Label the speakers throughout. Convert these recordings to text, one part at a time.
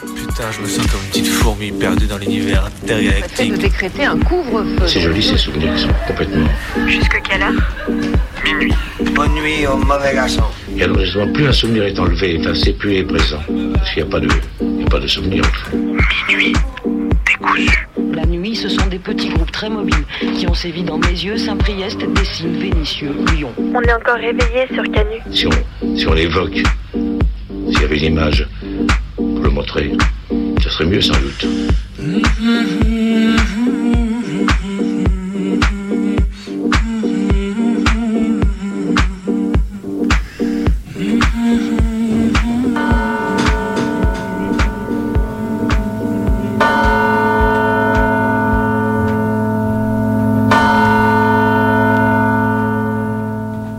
Speaker 1: Putain, je me sens comme une petite fourmi perdue dans l'univers
Speaker 2: Le fait de
Speaker 1: intergalactique.
Speaker 2: décréter un couvre-feu.
Speaker 3: C'est joli ces souvenirs qui sont complètement.
Speaker 2: Jusque quelle heure?
Speaker 4: Bonne nuit au mauvais garçon.
Speaker 3: Et alors justement, plus un souvenir est enlevé, enfin c'est plus est présent. Parce qu'il n'y a pas de, il y a pas de souvenir. au fond.
Speaker 2: La nuit, ce sont des petits groupes très mobiles qui ont sévi dans mes yeux, Saint-Priest, Dessines, Vénitieux, Lyon.
Speaker 5: On est encore réveillé sur Canu.
Speaker 3: Si on, si on l'évoque, s'il y avait une image ce serait mieux sans doute.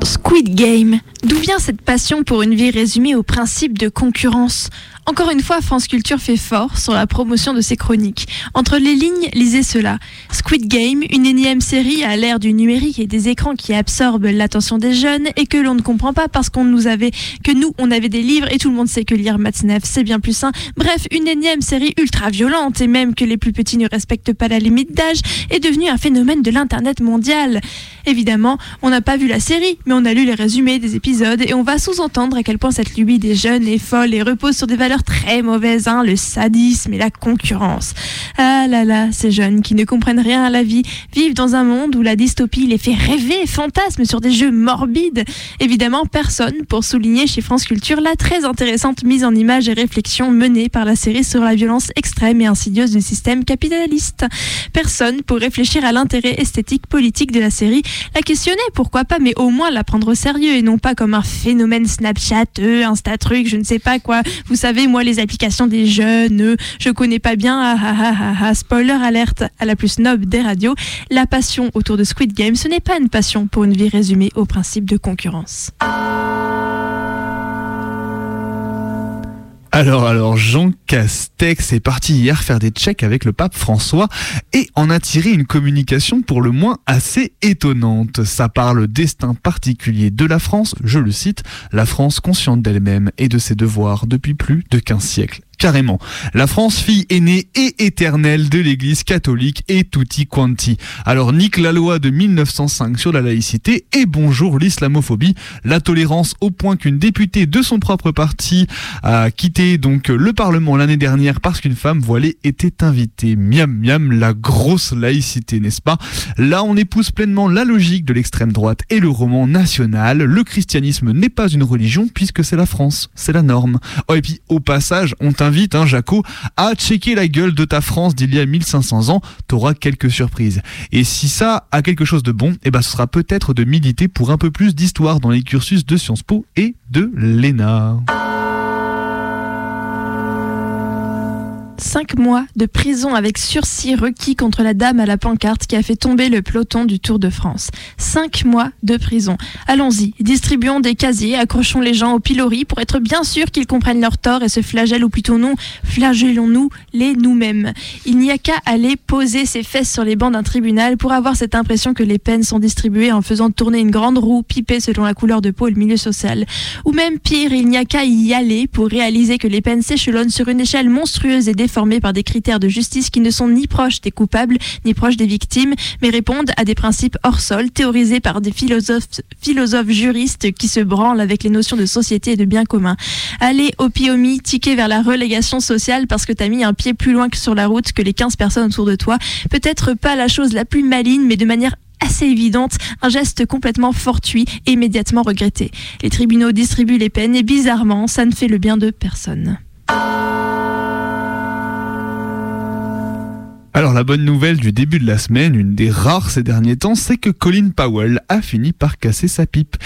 Speaker 6: Squid Game. D'où vient cette passion pour une vie résumée au principe de concurrence? Encore une fois, France Culture fait fort sur la promotion de ses chroniques. Entre les lignes, lisez cela. Squid Game, une énième série à l'ère du numérique et des écrans qui absorbent l'attention des jeunes et que l'on ne comprend pas parce qu'on nous avait, que nous, on avait des livres et tout le monde sait que lire Matzneff, c'est bien plus sain. Bref, une énième série ultra violente et même que les plus petits ne respectent pas la limite d'âge est devenue un phénomène de l'internet mondial. Évidemment, on n'a pas vu la série, mais on a lu les résumés des épisodes et on va sous-entendre à quel point cette lubie des jeunes est folle et repose sur des valeurs très mauvaises, hein, le sadisme et la concurrence. Ah là là, ces jeunes qui ne comprennent rien à la vie vivent dans un monde où la dystopie les fait rêver, fantasment sur des jeux morbides. Évidemment, personne pour souligner chez France Culture la très intéressante mise en image et réflexion menée par la série sur la violence extrême et insidieuse du système capitaliste. Personne pour réfléchir à l'intérêt esthétique politique de la série, la questionner, pourquoi pas, mais au moins la prendre au sérieux et non pas comme un phénomène Snapchat, euh, Insta truc, je ne sais pas quoi. Vous savez, moi, les applications des jeunes, euh, je connais pas bien. Ah, ah, ah, ah, ah. Spoiler alerte à la plus noble des radios. La passion autour de Squid Game, ce n'est pas une passion pour une vie résumée au principe de concurrence.
Speaker 7: Alors, alors, Jean Castex est parti hier faire des checks avec le pape François et en a tiré une communication pour le moins assez étonnante. Ça parle destin particulier de la France, je le cite, la France consciente d'elle-même et de ses devoirs depuis plus de 15 siècles. Carrément. La France, fille aînée et éternelle de l'Église catholique et tutti quanti. Alors nique la loi de 1905 sur la laïcité et bonjour l'islamophobie, la tolérance au point qu'une députée de son propre parti a quitté donc le Parlement l'année dernière parce qu'une femme voilée était invitée. Miam miam, la grosse laïcité, n'est-ce pas? Là, on épouse pleinement la logique de l'extrême droite et le roman national. Le christianisme n'est pas une religion puisque c'est la France, c'est la norme. Oh, et puis au passage, on t'invite, hein, Jaco, à checker la gueule de ta France d'il y a 1500 ans. T'auras quelques surprises. Et si ça a quelque chose de bon, eh ben, ce sera peut-être de militer pour un peu plus d'histoire dans les cursus de Sciences Po et de l'ENA.
Speaker 6: Cinq mois de prison avec sursis requis contre la dame à la pancarte qui a fait tomber le peloton du Tour de France. Cinq mois de prison. Allons-y, distribuons des casiers, accrochons les gens au pilori pour être bien sûr qu'ils comprennent leur tort et se flagellent ou plutôt non, flagellons-nous les nous-mêmes. Il n'y a qu'à aller poser ses fesses sur les bancs d'un tribunal pour avoir cette impression que les peines sont distribuées en faisant tourner une grande roue pipée selon la couleur de peau et le milieu social. Ou même pire, il n'y a qu'à y aller pour réaliser que les peines s'échelonnent sur une échelle monstrueuse et déformés par des critères de justice qui ne sont ni proches des coupables, ni proches des victimes, mais répondent à des principes hors sol, théorisés par des philosophes, philosophes juristes qui se branlent avec les notions de société et de bien commun. Allez, au piomi, tiquer vers la relégation sociale parce que t'as mis un pied plus loin que sur la route que les 15 personnes autour de toi. Peut-être pas la chose la plus maligne, mais de manière assez évidente, un geste complètement fortuit et immédiatement regretté. Les tribunaux distribuent les peines et bizarrement, ça ne fait le bien de personne.
Speaker 7: Alors la bonne nouvelle du début de la semaine, une des rares ces derniers temps, c'est que Colin Powell a fini par casser sa pipe.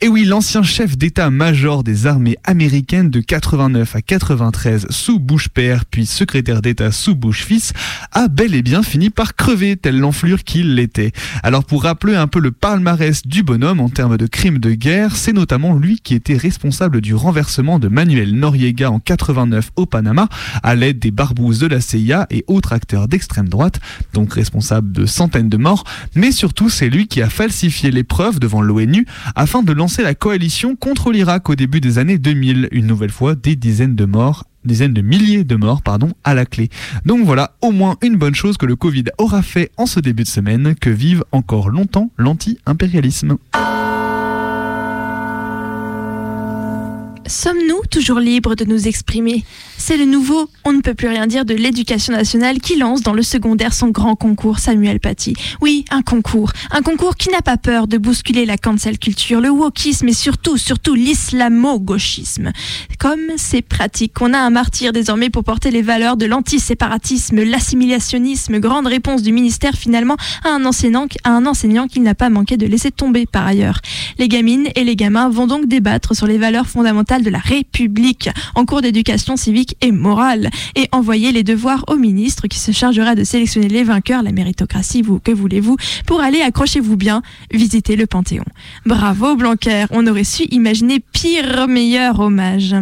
Speaker 7: Et oui, l'ancien chef d'état-major des armées américaines de 89 à 93 sous Bush père puis secrétaire d'état sous Bush fils a bel et bien fini par crever telle l'enflure qu'il l'était. Alors pour rappeler un peu le palmarès du bonhomme en termes de crimes de guerre, c'est notamment lui qui était responsable du renversement de Manuel Noriega en 89 au Panama à l'aide des barbouzes de la CIA et autres acteurs d'extrême droite, donc responsable de centaines de morts, mais surtout c'est lui qui a falsifié les preuves devant l'ONU afin de lancer la coalition contre l'Irak au début des années 2000. Une nouvelle fois, des dizaines de morts dizaines de milliers de morts pardon, à la clé. Donc voilà, au moins une bonne chose que le Covid aura fait en ce début de semaine, que vive encore longtemps l'anti-impérialisme.
Speaker 6: Sommes-nous toujours libres de nous exprimer? C'est le nouveau On ne peut plus rien dire de l'éducation nationale qui lance dans le secondaire son grand concours Samuel Paty. Oui, un concours. Un concours qui n'a pas peur de bousculer la cancel culture, le wokisme et surtout, surtout l'islamo-gauchisme. Comme c'est pratique, on a un martyr désormais pour porter les valeurs de l'antiséparatisme, l'assimilationnisme, grande réponse du ministère finalement à un enseignant, à un enseignant qu'il n'a pas manqué de laisser tomber par ailleurs. Les gamines et les gamins vont donc débattre sur les valeurs fondamentales de la République en cours d'éducation civique et morale et envoyer les devoirs au ministre qui se chargera de sélectionner les vainqueurs, la méritocratie, vous, que voulez-vous, pour aller, accrochez-vous bien, visiter le Panthéon. Bravo Blanquer, on aurait su imaginer pire meilleur hommage.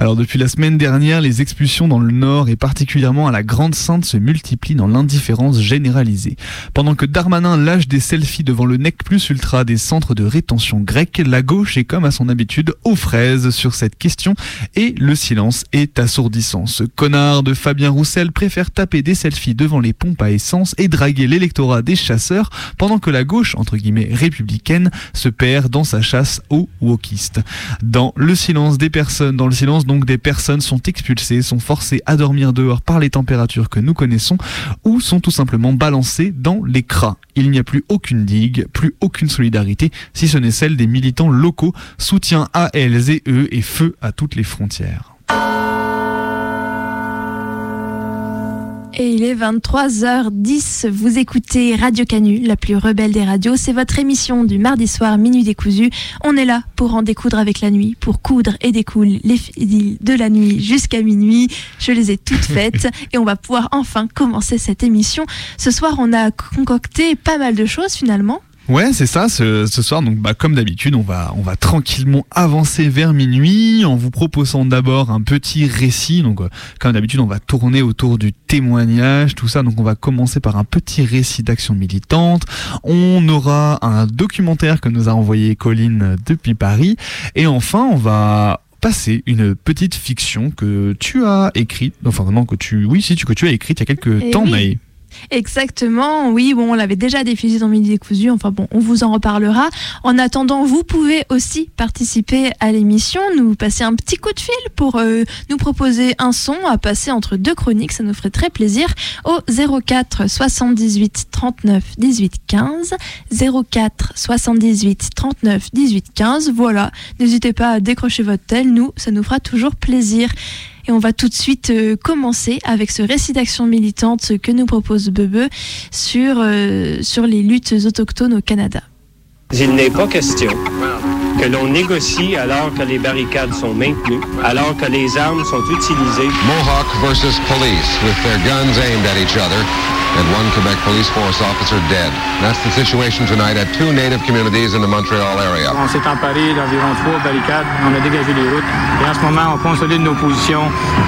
Speaker 7: Alors depuis la semaine dernière, les expulsions dans le Nord et particulièrement à la Grande Sainte se multiplient dans l'indifférence généralisée. Pendant que Darmanin lâche des selfies devant le NEC plus ultra des centres de rétention grecs, la gauche est comme à son habitude aux fraises sur cette question et le silence est assourdissant. Ce connard de Fabien Roussel préfère taper des selfies devant les pompes à essence et draguer l'électorat des chasseurs pendant que la gauche, entre guillemets républicaine, se perd dans sa chasse aux wokistes. Dans le silence des personnes, dans le silence donc des personnes sont expulsées, sont forcées à dormir dehors par les températures que nous connaissons ou sont tout simplement balancées dans les cras. Il n'y a plus aucune digue, plus aucune solidarité, si ce n'est celle des militants locaux, soutien à et feu à toutes les frontières.
Speaker 6: Et il est 23h10. Vous écoutez Radio Canu, la plus rebelle des radios. C'est votre émission du mardi soir, minuit décousu. On est là pour en découdre avec la nuit, pour coudre et découdre les fils de la nuit jusqu'à minuit. Je les ai toutes faites et on va pouvoir enfin commencer cette émission. Ce soir, on a concocté pas mal de choses finalement.
Speaker 7: Ouais, c'est ça. Ce, ce, soir, donc, bah, comme d'habitude, on va, on va tranquillement avancer vers minuit en vous proposant d'abord un petit récit. Donc, euh, comme d'habitude, on va tourner autour du témoignage, tout ça. Donc, on va commencer par un petit récit d'action militante. On aura un documentaire que nous a envoyé Colline depuis Paris. Et enfin, on va passer une petite fiction que tu as écrite, enfin non que tu, oui si tu que tu as écrite il y a quelques
Speaker 6: Et
Speaker 7: temps,
Speaker 6: oui.
Speaker 7: Maë.
Speaker 6: Exactement, oui, bon, on l'avait déjà diffusé dans Midi Décousu, enfin bon, on vous en reparlera. En attendant, vous pouvez aussi participer à l'émission, nous passer un petit coup de fil pour euh, nous proposer un son à passer entre deux chroniques, ça nous ferait très plaisir, au 04 78 39 18 15, 04 78 39 18 15, voilà, n'hésitez pas à décrocher votre tel, nous, ça nous fera toujours plaisir. Et on va tout de suite euh, commencer avec ce récit d'action militante que nous propose Bebe sur, euh, sur les luttes autochtones au Canada.
Speaker 8: Il n'est pas question que l'on négocie alors que les barricades sont maintenues, alors que les armes sont utilisées.
Speaker 9: Mohawk versus police, with their guns aimed at each other, and one Quebec police force officer dead. That's the situation tonight at two native communities in the Montreal area.
Speaker 10: On s'est emparé d'environ trois barricades, on a dégagé les routes et en ce moment on consolide nos positions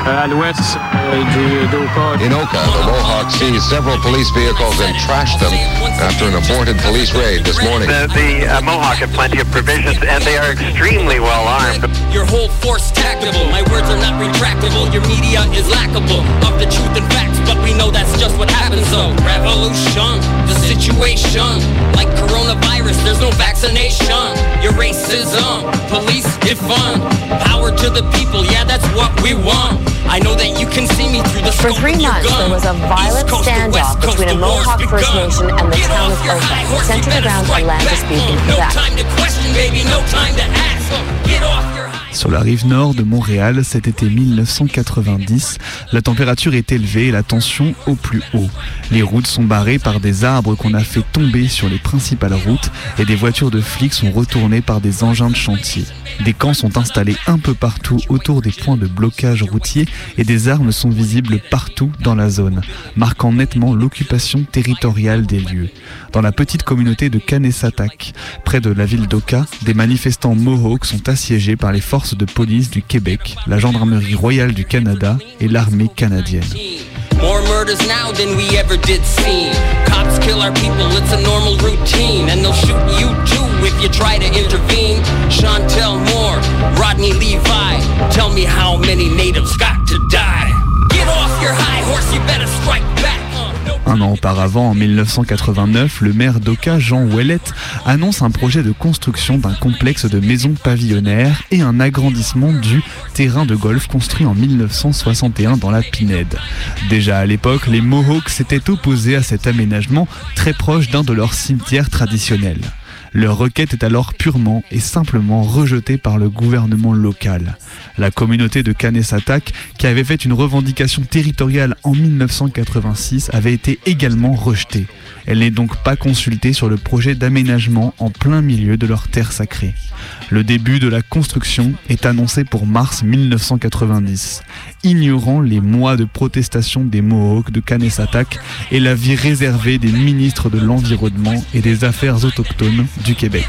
Speaker 10: euh, à l'ouest euh, du d'Oka.
Speaker 9: In Oka, the Mohawks seized several police vehicles and trashed them after an aborted police raid this morning.
Speaker 11: The, the uh, Mohawk have plenty of provisions, and they are extremely well armed.
Speaker 12: Your whole force tactable. My words are not retractable. Your media is lackable of the truth and facts, but we know that's just what happens. So revolution, the situation, like coronavirus, there's no vaccination. Your racism, police defund, power to the people. Yeah, that's what we want. I know that you can see me through the
Speaker 13: For three months, there was a violent
Speaker 12: Coast
Speaker 13: standoff
Speaker 12: Coast,
Speaker 13: between a Mohawk First
Speaker 12: begun.
Speaker 13: Nation and the
Speaker 12: Get
Speaker 13: town of
Speaker 12: your
Speaker 13: Oka,
Speaker 12: high horse, you
Speaker 13: centered around a land dispute in
Speaker 12: No
Speaker 13: Quebec.
Speaker 12: time to question, baby, no time to ask. Get off your
Speaker 7: Sur la rive nord de Montréal, cet été 1990, la température est élevée et la tension au plus haut. Les routes sont barrées par des arbres qu'on a fait tomber sur les principales routes et des voitures de flics sont retournées par des engins de chantier. Des camps sont installés un peu partout autour des points de blocage routier et des armes sont visibles partout dans la zone, marquant nettement l'occupation territoriale des lieux. Dans la petite communauté de Kanesatak, près de la ville d'Oka, des manifestants Mohawks sont assiégés par les forces de police du Québec, la gendarmerie royale du Canada et l'armée canadienne.
Speaker 12: More murder murders now than we ever did see. Cops kill our people, it's a normal routine. And they'll shoot you too if you try to intervene. Chantel Moore, Rodney Levi, tell me how many natives got to die. Get off your high horse, you better strike back.
Speaker 7: Un an auparavant, en 1989, le maire d'Oka, Jean Ouellette, annonce un projet de construction d'un complexe de maisons pavillonnaires et un agrandissement du terrain de golf construit en 1961 dans la Pinède. Déjà à l'époque, les Mohawks s'étaient opposés à cet aménagement très proche d'un de leurs cimetières traditionnels. Leur requête est alors purement et simplement rejetée par le gouvernement local. La communauté de Kanesatak, qui avait fait une revendication territoriale en 1986, avait été également rejetée. Elle n'est donc pas consultée sur le projet d'aménagement en plein milieu de leur terre sacrée. Le début de la construction est annoncé pour mars 1990, ignorant les mois de protestation des Mohawks de Kanesatak et la vie réservée des ministres de l'Environnement et des Affaires autochtones du Québec.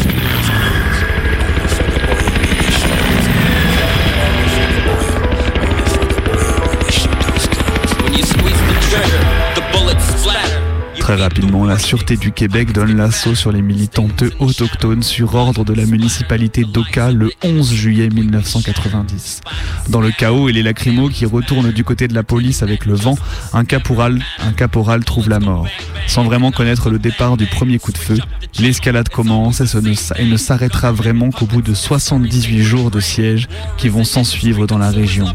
Speaker 7: Très rapidement, la Sûreté du Québec donne l'assaut sur les militantes autochtones sur ordre de la municipalité d'Oka le 11 juillet 1990. Dans le chaos et les lacrymos qui retournent du côté de la police avec le vent, un caporal, trouve la mort. Sans vraiment connaître le départ du premier coup de feu, l'escalade commence et, ce ne, et ne s'arrêtera vraiment qu'au bout de 78 jours de siège qui vont s'ensuivre dans la région.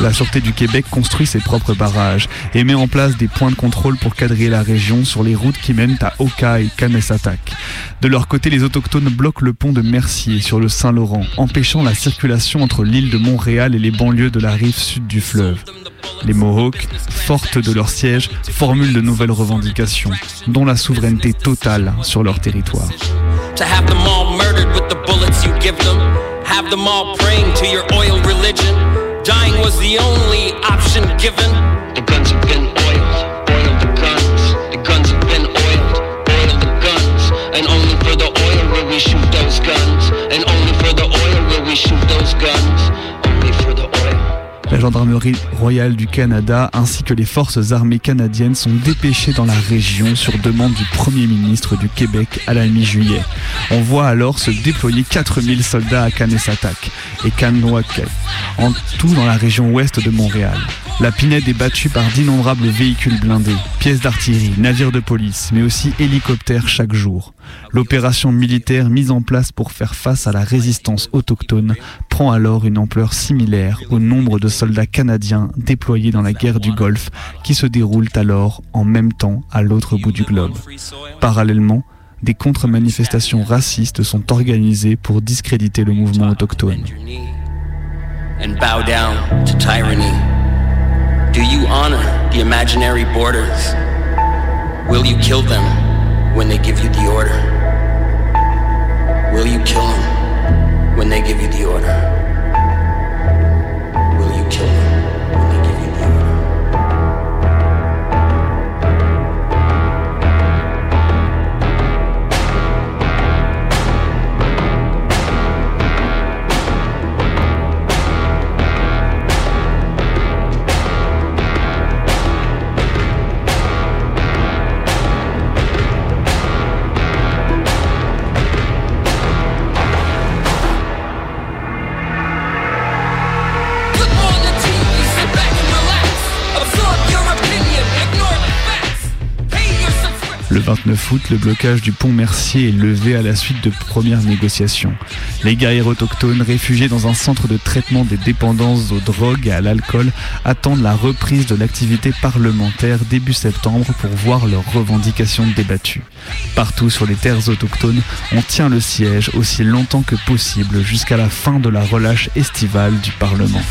Speaker 7: La Sûreté du Québec construit ses propres barrages et met en place des points de contrôle pour quadriller la région sur les routes qui mènent à Oka et Kanesatak. De leur côté, les autochtones bloquent le pont de Mercier sur le Saint-Laurent, empêchant la circulation entre l'île de Montréal et les banlieues de la rive sud du fleuve. Les Mohawks, fortes de leur siège, formulent de nouvelles revendications, dont la souveraineté totale sur leur territoire.
Speaker 12: Dying was the only option given.
Speaker 13: The guns have been oiled, oil the guns. The guns have been oiled, oil the guns. And only for the oil will we shoot those guns. And only for the oil will we shoot those guns.
Speaker 7: La gendarmerie royale du Canada ainsi que les forces armées canadiennes sont dépêchées dans la région sur demande du Premier ministre du Québec à la mi-juillet. On voit alors se déployer 4000 soldats à Kanesatak et Kanwake, en tout dans la région ouest de Montréal. La Pinède est battue par d'innombrables véhicules blindés, pièces d'artillerie, navires de police, mais aussi hélicoptères chaque jour. L'opération militaire mise en place pour faire face à la résistance autochtone prend alors une ampleur similaire au nombre de soldats canadiens déployés dans la guerre du Golfe qui se déroulent alors en même temps à l'autre bout du globe. Parallèlement, des contre-manifestations racistes sont organisées pour discréditer le mouvement autochtone.
Speaker 12: and bow down to tyranny? Do you honor the imaginary borders? Will you kill them? When they give you the order? Will you kill them when they give you the order?
Speaker 7: 29 août, le blocage du pont Mercier est levé à la suite de premières négociations. Les guerriers autochtones, réfugiés dans un centre de traitement des dépendances aux drogues et à l'alcool, attendent la reprise de l'activité parlementaire début septembre pour voir leurs revendications débattues. Partout sur les terres autochtones, on tient le siège aussi longtemps que possible jusqu'à la fin de la relâche estivale du Parlement.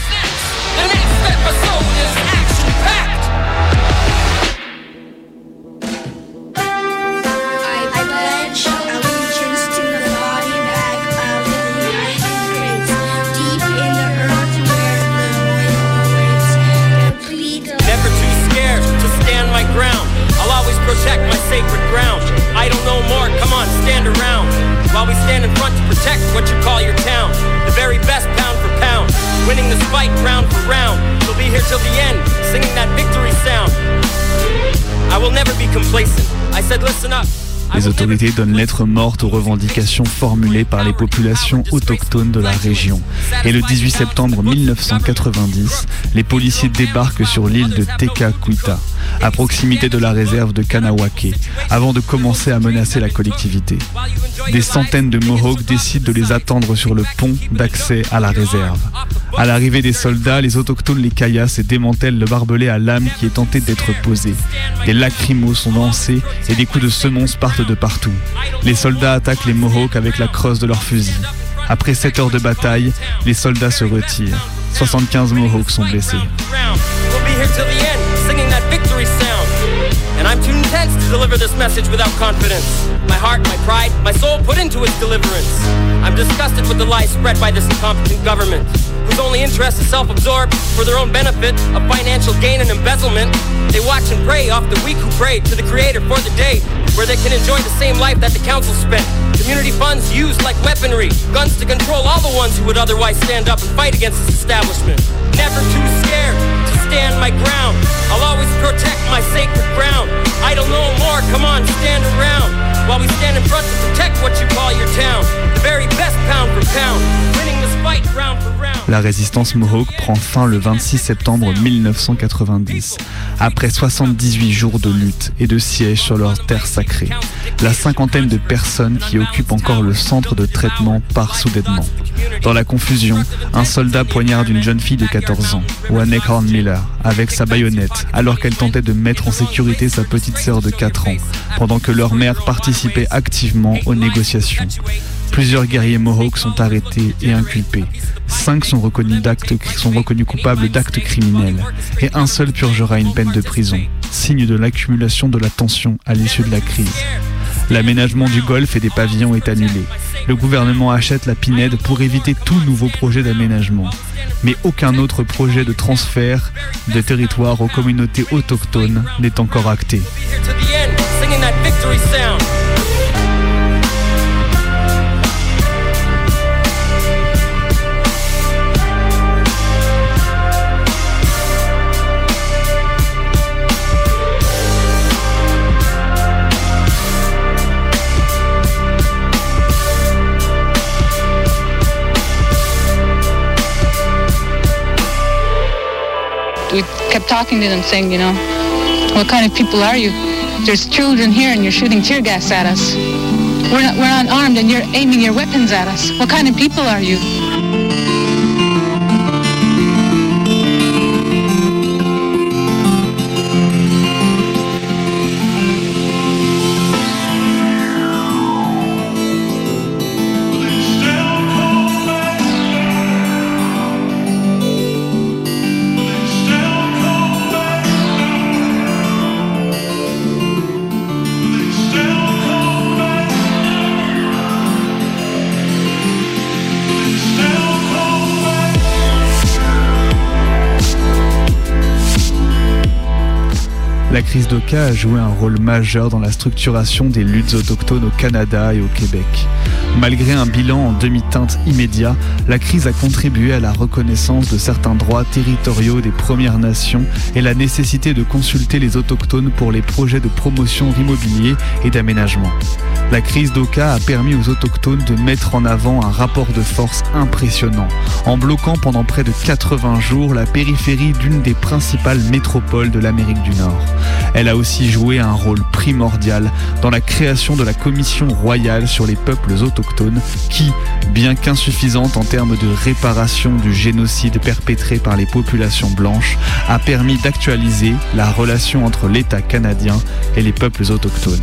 Speaker 7: Autorités donnent lettre morte aux revendications formulées par les populations autochtones de la région. Et le 18 septembre 1990, les policiers débarquent sur l'île de Tekakwitha, à proximité de la réserve de Kanawake, avant de commencer à menacer la collectivité. Des centaines de Mohawks décident de les attendre sur le pont d'accès à la réserve. À l'arrivée des soldats, les autochtones les caillassent et démantèlent le barbelé à lame qui est tenté d'être posé. Des lacrymos sont lancés et des coups de semonce partent de partout. Les soldats attaquent les Mohawks avec la crosse de leurs fusils. Après 7 heures de bataille, les soldats se retirent. 75 Mohawks sont blessés.
Speaker 12: To deliver this message without confidence. My heart, my pride, my soul put into its deliverance. I'm disgusted with the lies spread by this incompetent government, whose only interest is self-absorbed for their own benefit of financial gain and embezzlement. They watch and pray off the weak who pray to the Creator for the day where they can enjoy the same life that the council spent. Community funds used like weaponry, guns to control all the ones who would otherwise stand up and fight against this establishment. Never too scared to stand my ground.
Speaker 7: La résistance Mohawk prend fin le 26 septembre 1990, après 78 jours de lutte et de siège sur leur terre sacrée. La cinquantaine de personnes qui occupent encore le centre de traitement part soudainement. Dans la confusion, un soldat poignarde une jeune fille de 14 ans, Wanek Hornmiller, avec sa baïonnette, alors qu'elle tentait de mettre en sécurité sa petite sœur de 4 ans, pendant que leur mère participait activement aux négociations. Plusieurs guerriers Mohawks sont arrêtés et inculpés. Cinq sont reconnus, sont reconnus coupables d'actes criminels. Et un seul purgera une peine de prison, signe de l'accumulation de la tension à l'issue de la crise. L'aménagement du golfe et des pavillons est annulé. Le gouvernement achète la Pinède pour éviter tout nouveau projet d'aménagement. Mais aucun autre projet de transfert de territoire aux communautés autochtones n'est encore acté.
Speaker 14: We kept talking to them saying, you know, what kind of people are you? There's children here and you're shooting tear gas at us. We're not, we're unarmed and you're aiming your weapons at us. What kind of people are you?
Speaker 7: La crise d'Oka a joué un rôle majeur dans la structuration des luttes autochtones au Canada et au Québec. Malgré un bilan en demi-teinte immédiat, la crise a contribué à la reconnaissance de certains droits territoriaux des Premières Nations et la nécessité de consulter les autochtones pour les projets de promotion immobilier et d'aménagement. La crise d'Oka a permis aux autochtones de mettre en avant un rapport de force impressionnant, en bloquant pendant près de 80 jours la périphérie d'une des principales métropoles de l'Amérique du Nord. Elle a aussi joué un rôle primordial dans la création de la Commission royale sur les peuples autochtones qui, bien qu'insuffisante en termes de réparation du génocide perpétré par les populations blanches, a permis d'actualiser la relation entre l'État canadien et les peuples autochtones.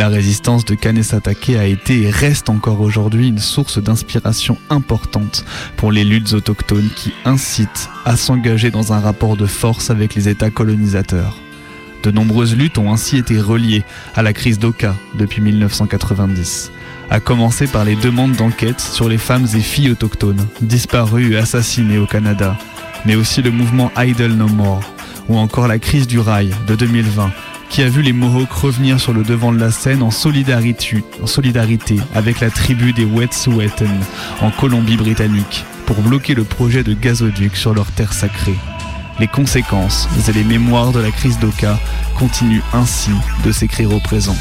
Speaker 7: La résistance de Kanesatake a été et reste encore aujourd'hui une source d'inspiration importante pour les luttes autochtones qui incitent à s'engager dans un rapport de force avec les États colonisateurs. De nombreuses luttes ont ainsi été reliées à la crise d'Oka depuis 1990, à commencer par les demandes d'enquête sur les femmes et filles autochtones disparues et assassinées au Canada, mais aussi le mouvement Idle No More, ou encore la crise du rail de 2020 qui a vu les Mohawks revenir sur le devant de la scène en solidarité, avec la tribu des Wet'suwet'en en Colombie-Britannique pour bloquer le projet de gazoduc sur leur terre sacrée. Les conséquences et les mémoires de la crise d'Oka continuent ainsi de s'écrire au présent.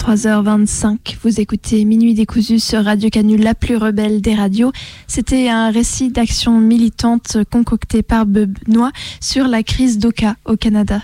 Speaker 6: 23h25, vous écoutez Minuit décousu sur Radio Canule, la plus rebelle des radios. C'était un récit d'action militante concocté par Benoît sur la crise d'Oka au Canada.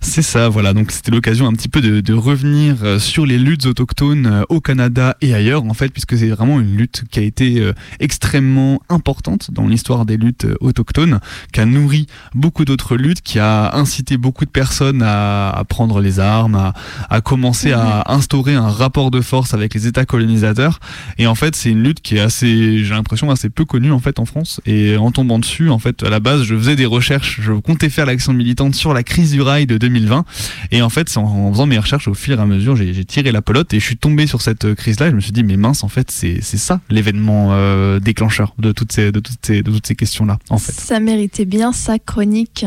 Speaker 7: C'est ça, voilà. Donc c'était l'occasion un petit peu de, de, revenir euh, sur les luttes autochtones euh, au Canada et ailleurs, en fait, puisque c'est vraiment une lutte qui a été euh, extrêmement importante dans l'histoire des luttes autochtones, qui a nourri beaucoup d'autres luttes, qui a incité beaucoup de personnes à, à prendre les armes, à, à commencer à instaurer un rapport de force avec les États colonisateurs. Et en fait, c'est une lutte qui est assez, j'ai l'impression, assez peu connue en fait en France. Et en tombant dessus, en fait, à la base, je faisais des recherches, je comptais faire l'action militante sur la crise du rail de 2020. Et en fait, en, en faisant mes recherches au fur et à mesure, j'ai tiré la pelote et je suis tombé sur cette crise-là. Je me suis dit, mais mince, en fait, c'est ça l'événement euh, déclencheur de toutes ces, ces, de toutes ces questions-là, en fait.
Speaker 6: Ça méritait bien sa chronique.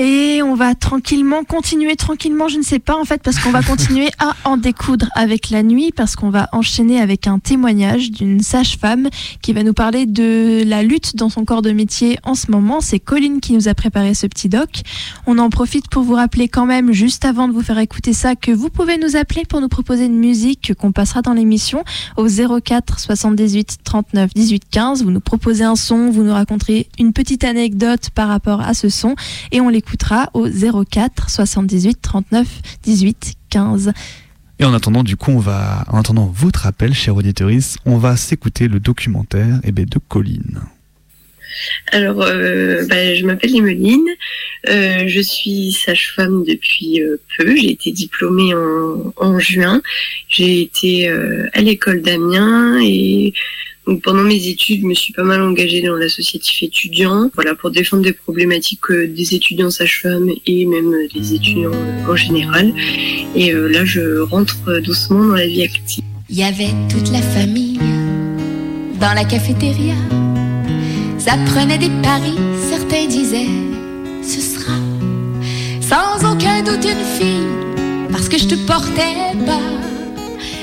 Speaker 6: Et on va tranquillement continuer, tranquillement, je ne sais pas en fait, parce qu'on va continuer à en découdre avec la nuit, parce qu'on va enchaîner avec un témoignage d'une sage-femme qui va nous parler de la lutte dans son corps de métier en ce moment. C'est Colline qui nous a préparé ce petit doc. On en profite pour vous rappeler quand même, juste avant de vous faire écouter ça, que vous pouvez nous appeler pour nous proposer une musique qu'on passera dans l'émission au 04 78 39 18 15. Vous nous proposez un son, vous nous raconterez une petite anecdote par rapport à ce son et on l'écoutera au 04 78 39 18 15.
Speaker 7: Et en attendant, du coup, on va, en attendant votre appel, chère auditorice, on va s'écouter le documentaire eh ben, de Colline.
Speaker 15: Alors, euh, bah, je m'appelle Emeline, euh, je suis sage-femme depuis euh, peu, j'ai été diplômée en, en juin, j'ai été euh, à l'école d'Amiens et pendant mes études, je me suis pas mal engagée dans l'associatif étudiant, voilà, pour défendre des problématiques euh, des étudiants sages-femmes et même euh, des étudiants euh, en général. Et là, je rentre doucement dans la vie active.
Speaker 16: Il y avait toute la famille dans la cafétéria. Ça prenait des paris, certains disaient ce sera sans aucun doute une fille parce que je te portais pas,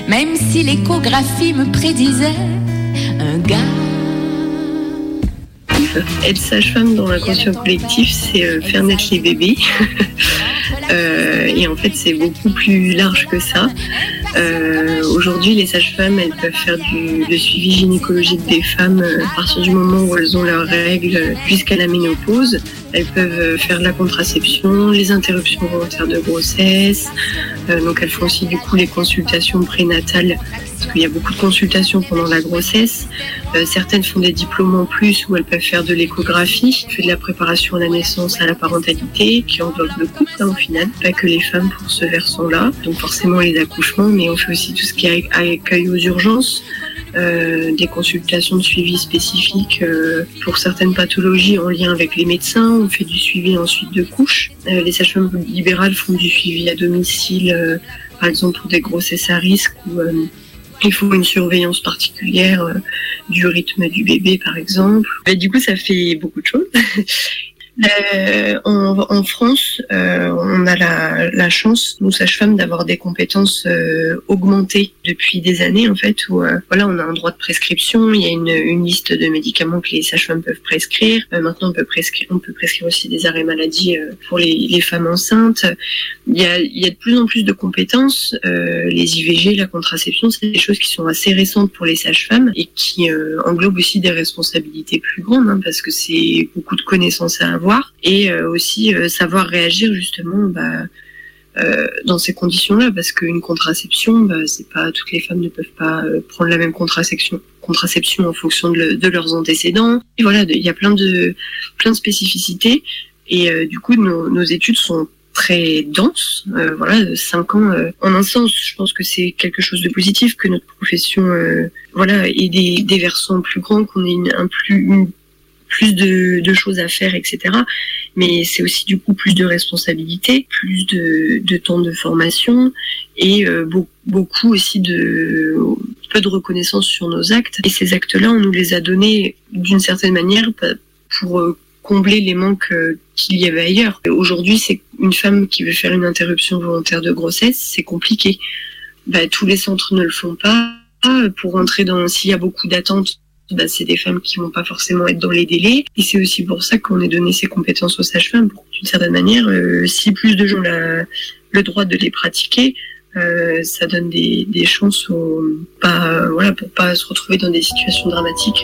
Speaker 16: même si l'échographie me prédisait un gars.
Speaker 15: Être sage-femme dans l'inconscient collectif, c'est euh, faire naître les bébés. Euh, et en fait, c'est beaucoup plus large que ça. Euh, Aujourd'hui, les sages-femmes, elles peuvent faire du, le suivi gynécologique des femmes euh, à partir du moment où elles ont leurs règles jusqu'à la ménopause. Elles peuvent euh, faire la contraception, les interruptions volontaires de grossesse. Donc, elles font aussi du coup les consultations prénatales parce qu'il y a beaucoup de consultations pendant la grossesse. Certaines font des diplômes en plus où elles peuvent faire de l'échographie, fait de la préparation à la naissance, à la parentalité, qui englobe le couple hein, au final, pas que les femmes pour ce versant-là. Donc forcément les accouchements, mais on fait aussi tout ce qui est accueil aux urgences. Euh, des consultations de suivi spécifiques euh, pour certaines pathologies en lien avec les médecins. On fait du suivi ensuite de couches. Euh, les sages-femmes libérales font du suivi à domicile, par exemple pour des grossesses à risque ou il faut une surveillance particulière du rythme du bébé, par exemple. Du coup, ça fait beaucoup de choses. Euh, en, en France, euh, on a la, la chance, nous sages-femmes, d'avoir des compétences euh, augmentées depuis des années, en fait, où euh, voilà, on a un droit de prescription, il y a une, une liste de médicaments que les sages-femmes peuvent prescrire. Euh, maintenant, on peut prescrire, on peut prescrire aussi des arrêts maladie euh, pour les, les femmes enceintes. Il y, a, il y a de plus en plus de compétences. Les IVG, la contraception, c'est des choses qui sont assez récentes pour les sages-femmes et qui englobent aussi des responsabilités plus grandes, hein, parce que c'est beaucoup de connaissances à avoir et euh, aussi euh, savoir réagir justement bah, euh, dans ces conditions-là, parce qu'une contraception, bah, c'est pas toutes les femmes ne peuvent pas prendre la même contraception contraception en fonction de, le- de leurs antécédents. Voilà, il y a plein de plein de spécificités et du coup nos, études sont très denses, voilà, cinq ans. en un sens, je pense que c'est quelque chose de positif que notre profession, voilà, ait des, versants plus grands, qu'on ait un plus une plus de, de choses à faire, etc. Mais c'est aussi du coup plus de responsabilités, plus de, de temps de formation et euh, beau- beaucoup aussi de peu de reconnaissance sur nos actes. Et ces actes-là, on nous les a donnés d'une certaine manière pour euh, combler les manques euh, qu'il y avait ailleurs. Aujourd'hui, c'est une femme qui veut faire une interruption volontaire de grossesse, c'est compliqué. Bah, tous les centres ne le font pas. Pour entrer dans, s'il y a beaucoup d'attentes, bah, c'est des femmes qui vont pas forcément être dans les délais. Et c'est aussi pour ça qu'on est donné ces compétences aux sages-femmes, d'une certaine manière, euh, si plus de gens ont le droit de les pratiquer, euh, ça donne des, des chances aux, pas, euh, voilà, pour pas se retrouver dans des situations dramatiques.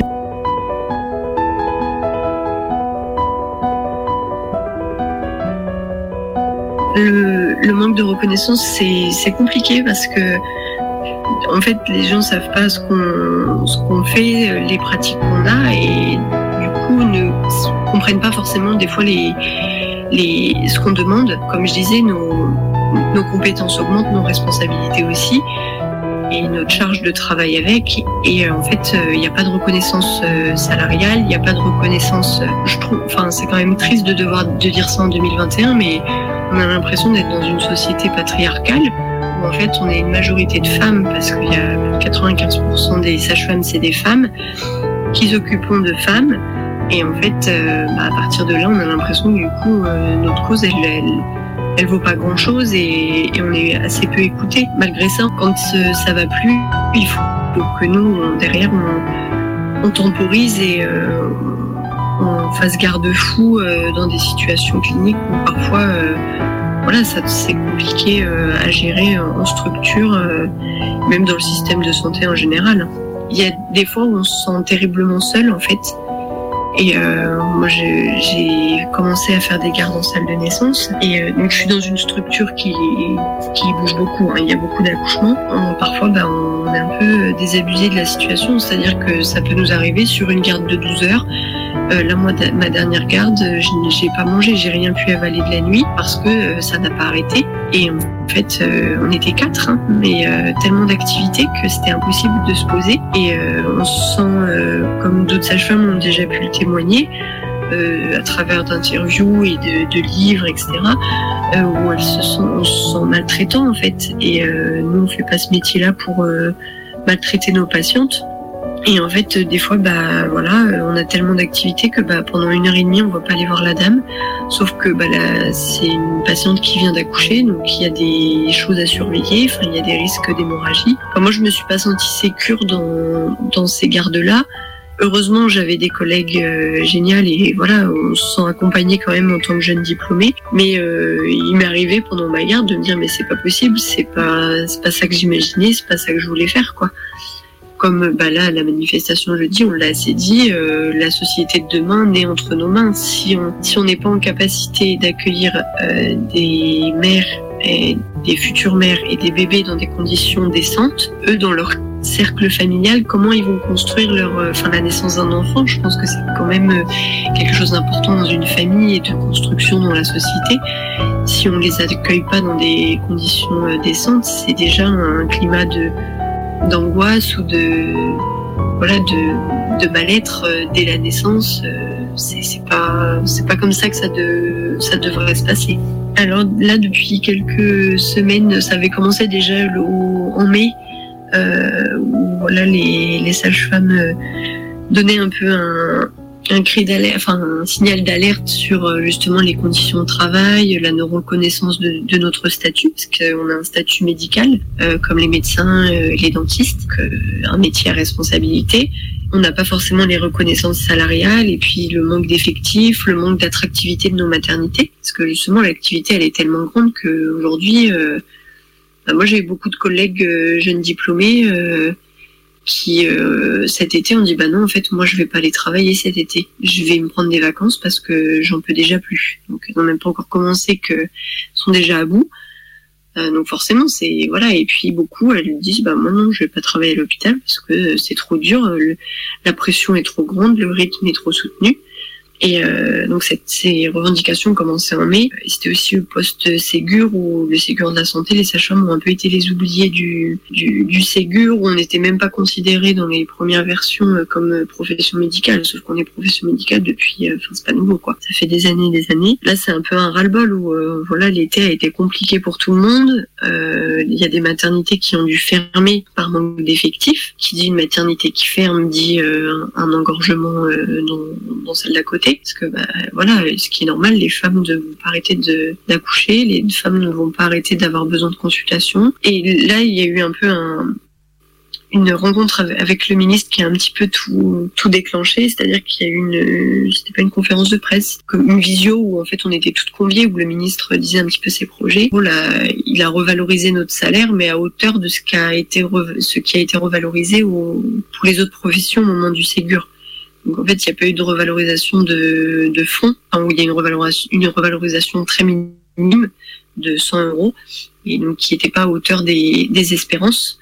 Speaker 15: Le, le manque de reconnaissance, c'est compliqué parce que en fait, les gens savent pas ce qu'on qu'on fait, les pratiques qu'on a, et du coup ne comprennent pas forcément des fois les les ce qu'on demande. Comme je disais, nos nos compétences augmentent, nos responsabilités aussi, et notre charge de travail avec. Et euh, en fait, il n'y a pas de reconnaissance euh, salariale, il n'y a pas de reconnaissance. euh, je trouve, enfin, c'est quand même triste de devoir de dire ça en 2021, mais on a l'impression d'être dans une société patriarcale où en fait on est une majorité de femmes parce qu'il y a plus de 95% des sages-femmes c'est des femmes qui s'occupent de femmes. Et en fait euh, bah, à partir de là on a l'impression que du coup euh, notre cause elle, elle vaut pas grand chose et, on est assez peu écouté malgré ça quand euh, ça va plus il faut que nous derrière on, on temporise et euh, on fasse garde-fou euh, dans des situations cliniques où parfois euh, voilà, c'est compliqué euh, à gérer en structure, même dans le système de santé en général. Il y a des fois où on se sent terriblement seul en fait. Et moi j'ai commencé à faire des gardes en salle de naissance et donc je suis dans une structure qui qui bouge beaucoup. hein. Il y a beaucoup d'accouchements. Parfois ben, on un peu désabusé de la situation, c'est-à-dire que ça peut nous arriver sur une garde de 12 heures. Euh, là, moi, ma dernière garde, euh, je n'ai- pas mangé, j'ai rien pu avaler de la nuit parce que euh, ça n'a pas arrêté. Et en fait, euh, on était quatre, hein, mais euh, tellement d'activités que c'était impossible de se poser. Et euh, on se sent, euh, comme d'autres sages-femmes ont déjà pu le témoigner, euh, à travers d'interviews et de, livres, etc., euh, où elles se sont, on se sent maltraitant en fait. Et euh, nous, on fait pas ce métier-là pour maltraiter nos patientes. Et en fait, des fois, bah voilà, on a tellement d'activités que bah, pendant une heure et demie, on va pas aller voir la dame. Sauf que bah, c'est une patiente qui vient d'accoucher, donc il y a des choses à surveiller. Il y a des risques d'hémorragie. Moi, je me suis pas sentie sécure dans ces gardes-là. Heureusement, j'avais des collègues euh, géniales et voilà, on se sent accompagné quand même en tant que jeune diplômé. Mais euh, il m'est arrivé pendant ma garde de me dire mais c'est pas possible, c'est pas c'est pas ça que j'imaginais, c'est pas ça que je voulais faire quoi. Comme bah là, la manifestation jeudi, on l'a assez dit, euh, la société de demain naît entre nos mains. Si on si on n'est pas en capacité d'accueillir euh, des mères et des futures mères et des bébés dans des conditions décentes, eux dans leur cercle familial, comment ils vont construire leur, euh, enfin la naissance d'un enfant. Je pense que c'est quand même euh, quelque chose d'important dans une famille et de construction dans la société. Si on les accueille pas dans des conditions euh, décentes, c'est déjà un climat d'angoisse ou de voilà de, de mal-être dès la naissance. C'est pas pas comme ça que ça de ça devrait se passer. Alors là, depuis quelques semaines, ça avait commencé déjà en mai où voilà les, les sages-femmes euh, donnaient un peu un, un cri d'alerte, enfin un signal d'alerte sur euh, justement les conditions de travail, la non-reconnaissance de, de notre statut, parce qu'on a un statut médical euh, comme les médecins, euh, les dentistes, que- un métier à responsabilité. On n'a pas forcément les reconnaissances salariales et puis le manque d'effectifs, le manque d'attractivité de nos maternités, parce que justement l'activité elle est tellement grande qu'aujourd'hui euh, bah, moi, j'ai eu beaucoup de collègues euh, jeunes diplômés euh, qui, euh, cet été, ont dit bah non, en fait, moi, je vais pas aller travailler cet été. Je vais me prendre des vacances parce que j'en peux déjà plus. Donc, ils n'ont même pas encore commencé, que sont déjà à bout. Euh, donc forcément, c'est voilà. Et puis beaucoup, elles disent bah moi non, je vais pas travailler à l'hôpital parce que c'est trop dur, la pression est trop grande, le rythme est trop soutenu. Et euh, donc ces revendications commençaient en mai. C'était aussi le poste Ségur où le Ségur de la santé, les sages-femmes ont un peu été les oubliés du, du, du Ségur où on n'était même pas considéré dans les premières versions euh, comme profession médicale. Sauf qu'on est profession médicale depuis, euh, enfin c'est pas nouveau quoi. Ça fait des années et des années. Là c'est un peu un ras-le-bol où euh, voilà l'été a été compliqué pour tout le monde. Euh, Il y a des maternités qui ont dû fermer par manque d'effectifs. Qui dit une maternité qui ferme dit un, engorgement dans, dans celle d'à côté. Parce que bah, voilà, ce qui est normal, les femmes ne vont pas arrêter d'accoucher, les femmes ne vont pas arrêter d'avoir besoin de consultation. Et là, il y a eu un peu un, une rencontre avec- le ministre qui a un petit peu tout, déclenché, c'est-à-dire qu'il y a eu une, c'était pas une conférence de presse, une visio où en fait on était toutes conviées, où le ministre disait un petit peu ses projets. Bon, là, il a revalorisé notre salaire, mais à hauteur de ce qui a été, revalorisé pour les autres professions au moment du Ségur. Donc en fait, il n'y a pas eu de revalorisation de, de fonds, où il y a une revalorisation, une revalorisation très minime de 100 euros, et donc qui n'était pas à hauteur des, des espérances.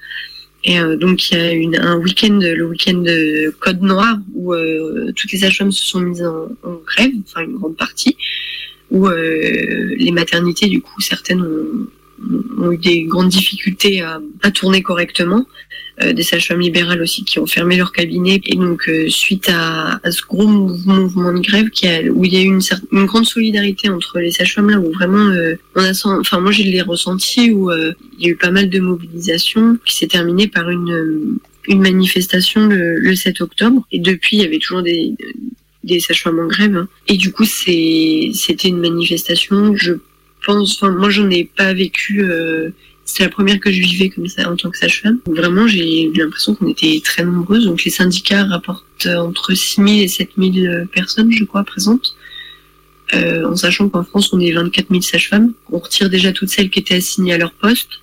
Speaker 15: Et euh, donc il y a une, un week-end, le week-end de Code Noir, où euh, toutes les sages-femmes se sont mises en, en grève, enfin une grande partie, où euh, les maternités, du coup, certaines ont, ont eu des grandes difficultés à, à tourner correctement. Euh, des sages-femmes libérales aussi qui ont fermé leur cabinet. Et donc, euh, suite à, à ce gros mouvement, de grève qui a, où il y a eu une, une grande solidarité entre les sages-femmes là, où vraiment euh, on a, enfin moi je l'ai ressenti, où euh, il y a eu pas mal de mobilisation qui s'est terminée par une euh, une manifestation le, le 7 octobre. Et depuis, il y avait toujours des des sages-femmes en grève. hein. Et du coup, c'était une manifestation. Je pense, enfin moi j'en ai pas vécu. Euh, c'était la première que je vivais comme ça en tant que sage-femme. Vraiment, j'ai eu l'impression qu'on était très nombreuses. Donc les syndicats rapportent euh, entre 6 000 et 7 000 personnes, je crois, présentes. Euh, en sachant qu'en France, on est 24 000 sages-femmes. On retire déjà toutes celles qui étaient assignées à leur poste.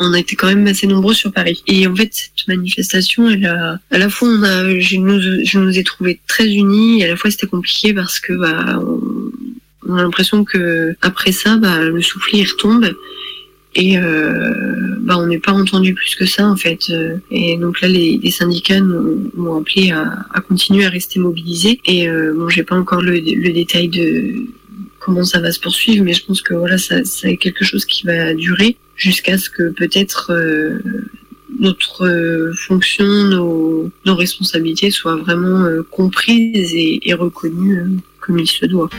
Speaker 15: On a été quand même assez nombreux sur Paris. Et en fait, cette manifestation, elle a, à la fois, on a, je nous, je nous ai trouvés très unis, et à la fois c'était compliqué parce que, bah, on, on a l'impression que après ça, bah, le soufflet il retombe et euh, bah, on n'est pas entendu plus que ça en fait. Euh, Et donc là, les, syndicats nous m'ont appelé à, continuer à rester mobilisés. Et euh, bon, j'ai pas encore le, détail de comment ça va se poursuivre, mais je pense que voilà, ça, ça est quelque chose qui va durer jusqu'à ce que peut-être euh, notre euh, fonction, nos, nos responsabilités soient vraiment euh, comprises et, et reconnues comme il se doit.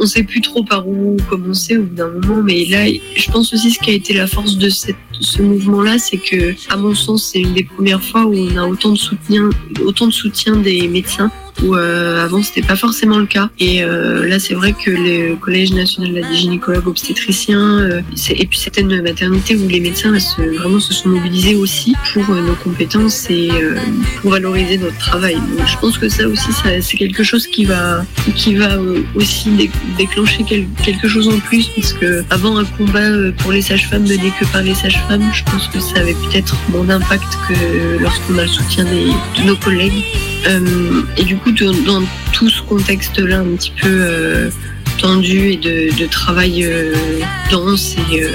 Speaker 15: On sait plus trop par où commencer au bout d'un moment, mais là, je pense aussi ce qui a été la force de ce mouvement-là, c'est que, à mon sens, c'est une des premières fois où on a autant de soutien, autant de soutien des médecins où euh, avant c'était pas forcément le cas. Et euh, là c'est vrai que le Collège national des gynécologues obstétriciens euh, et puis certaines maternités où les médecins se- vraiment se sont mobilisés aussi pour euh, nos compétences et euh, pour valoriser notre travail. Donc, je pense que ça aussi ça- c'est quelque chose qui va qui va euh, aussi dé- déclencher quel- quelque chose en plus parce que avant un combat pour les sages-femmes mené que par les sages-femmes, je pense que ça avait peut-être moins d'impact que lorsqu'on a le soutien des, de nos collègues. Et du coup, dans tout ce contexte-là un petit peu euh, tendu et de, travail euh, dense et euh,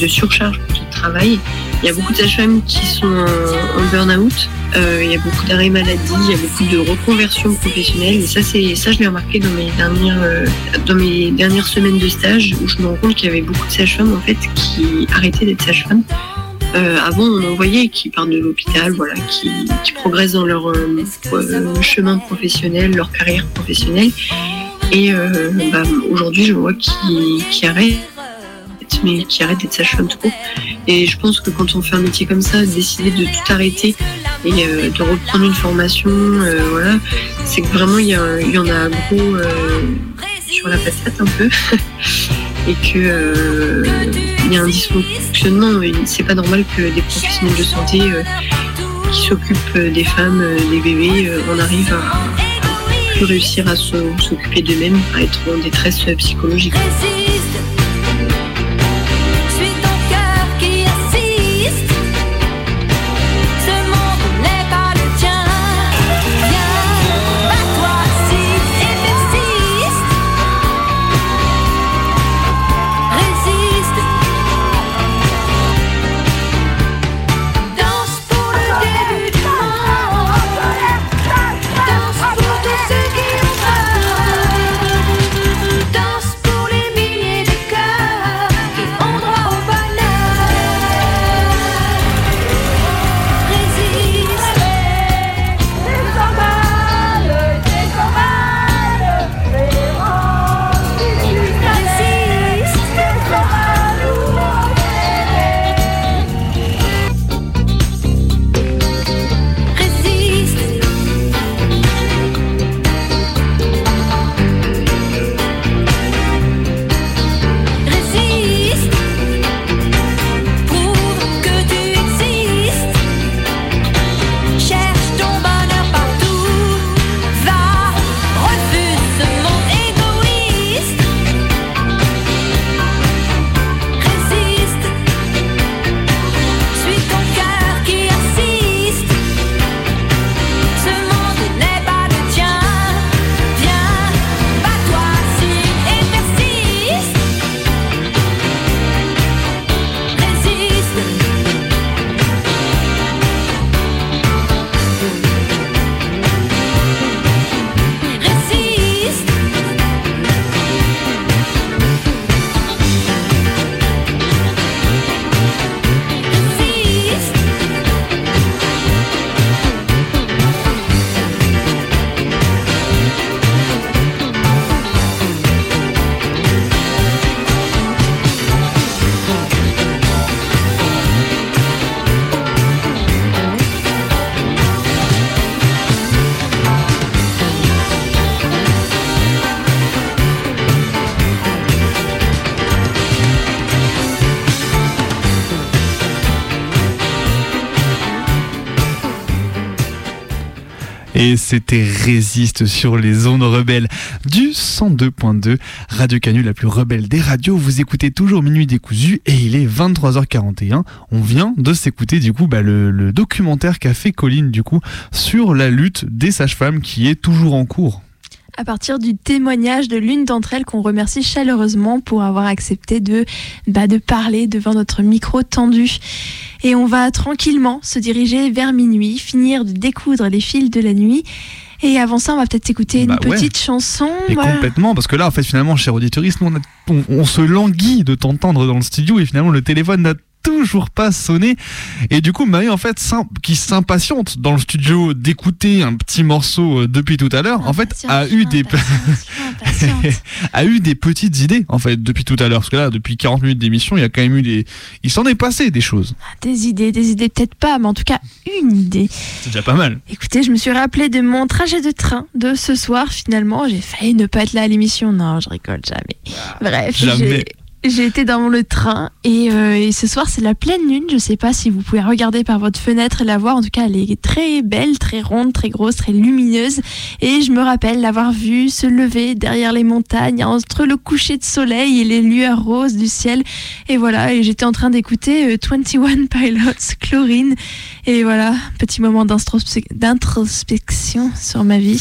Speaker 15: de surcharge de travail, il y a beaucoup de sages-femmes qui sont en, en burn-out. Il y a beaucoup d'arrêts maladie, il y a beaucoup de reconversions professionnelles. Et ça, c'est ça, je l'ai remarqué dans mes dernières dans mes dernières semaines de stage où je me rends compte qu'il y avait beaucoup de sages-femmes en fait qui arrêtaient d'être sages-femmes. Euh, avant, on en voyait qui partent de l'hôpital, voilà, qui, qui progressent dans leur euh, euh, chemin professionnel, leur carrière professionnelle. Et bah, aujourd'hui, je vois qui, qui arrêtent, mais qui arrêtent sage-femme tout court. Et je pense que quand on fait un métier comme ça, décider de tout arrêter et de reprendre une formation, voilà, c'est que vraiment il y, y en a gros sur la patate un peu. et que il y a un dysfonctionnement. C'est pas normal que des professionnels de santé euh, qui s'occupent euh, des femmes, euh, des bébés, on arrive à, plus réussir à s'occuper d'eux-mêmes, à être en détresse psychologique.
Speaker 17: Et
Speaker 7: c'était Résiste sur les ondes rebelles du 102.2 Radio Canu, la plus rebelle des radios. Vous écoutez toujours Minuit décousu et il est 23h41. On vient de s'écouter du coup bah, le, le documentaire qu'a fait Colline du coup sur la lutte des sages-femmes qui est toujours en cours.
Speaker 6: À partir du témoignage de l'une d'entre elles qu'on remercie chaleureusement pour avoir accepté de, bah, de parler devant notre micro tendu. Et on va tranquillement se diriger vers minuit, finir de découdre les fils de la nuit. Et avant ça, on va peut-être écouter
Speaker 7: Bah
Speaker 6: une
Speaker 7: ouais.
Speaker 6: petite chanson.
Speaker 7: Et
Speaker 6: voilà.
Speaker 7: complètement, parce que là, en fait, finalement, cher auditoriste, nous, on, on- on se languit de t'entendre dans le studio et finalement, le téléphone n'a toujours pas sonné. Et du coup, Marie, en fait, qui s'impatiente dans le studio d'écouter un petit morceau euh, depuis tout à l'heure, en fait, a eu des a eu des petites idées, en fait, depuis tout à l'heure. Parce que là, depuis 40 minutes d'émission, il y a quand même eu des, il s'en est passé des choses.
Speaker 6: Des idées, des idées peut-être pas, mais en tout cas une idée.
Speaker 7: C'est déjà pas mal.
Speaker 6: Écoutez, je me suis rappelé de mon trajet de train de ce soir. Finalement, j'ai failli ne pas être là à l'émission. Non, je rigole jamais. Bref,
Speaker 7: jamais.
Speaker 6: J'ai- été dans le train et, euh, et ce soir c'est la pleine lune. Je sais pas si vous pouvez regarder par votre fenêtre et la voir. En tout cas, elle est très belle, très ronde, très grosse, très lumineuse. Et je me rappelle l'avoir vue se lever derrière les montagnes entre le coucher de soleil et les lueurs roses du ciel. Et voilà, et j'étais en train d'écouter euh, 21 Pilots, Chlorine. Et voilà, petit moment d'introspe- d'introspection sur ma vie.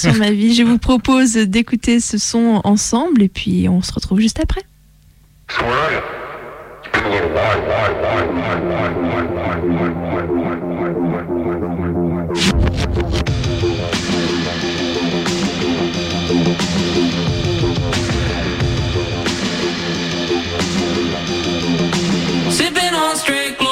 Speaker 6: sur ma vie. Je vous propose d'écouter ce son ensemble et puis on se retrouve juste après.
Speaker 17: Sipping on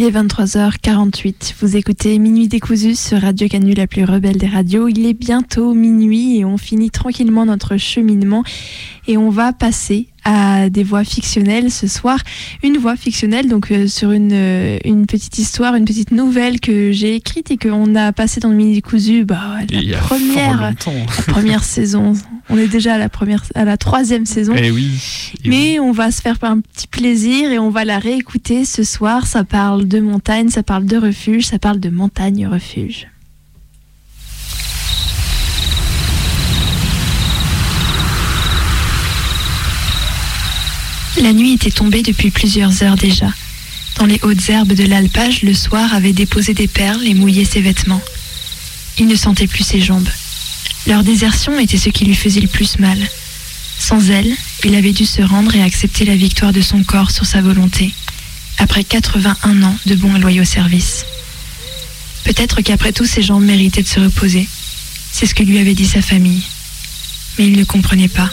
Speaker 6: Il est 23h48. Vous écoutez Minuit décousu sur Radio Canu, la plus rebelle des radios. Il est bientôt minuit et on finit tranquillement notre cheminement et on va passer à des voix fictionnelles ce soir. Une voix fictionnelle, donc euh, sur une, euh, une petite histoire, une petite nouvelle que j'ai écrite et qu'on a passée dans le Mini décousu. Bah, la première, la première saison. On est déjà à la première, à la troisième saison.
Speaker 7: Eh oui.
Speaker 6: Mais on va se faire un petit plaisir et on va la réécouter ce soir. Ça parle de montagne, ça parle de refuge, ça parle de montagne La nuit était tombée depuis plusieurs heures déjà. Dans les hautes herbes de l'alpage, le soir avait déposé des perles et mouillé ses vêtements. Il ne sentait plus ses jambes. Leur désertion était ce qui lui faisait le plus mal. Sans elle, il avait dû se rendre et accepter la victoire de son corps sur sa volonté, après 81 ans de bons et loyaux services. Peut-être qu'après tout, ses jambes méritaient de se reposer. C'est ce que lui avait dit sa famille. Mais il ne comprenait pas.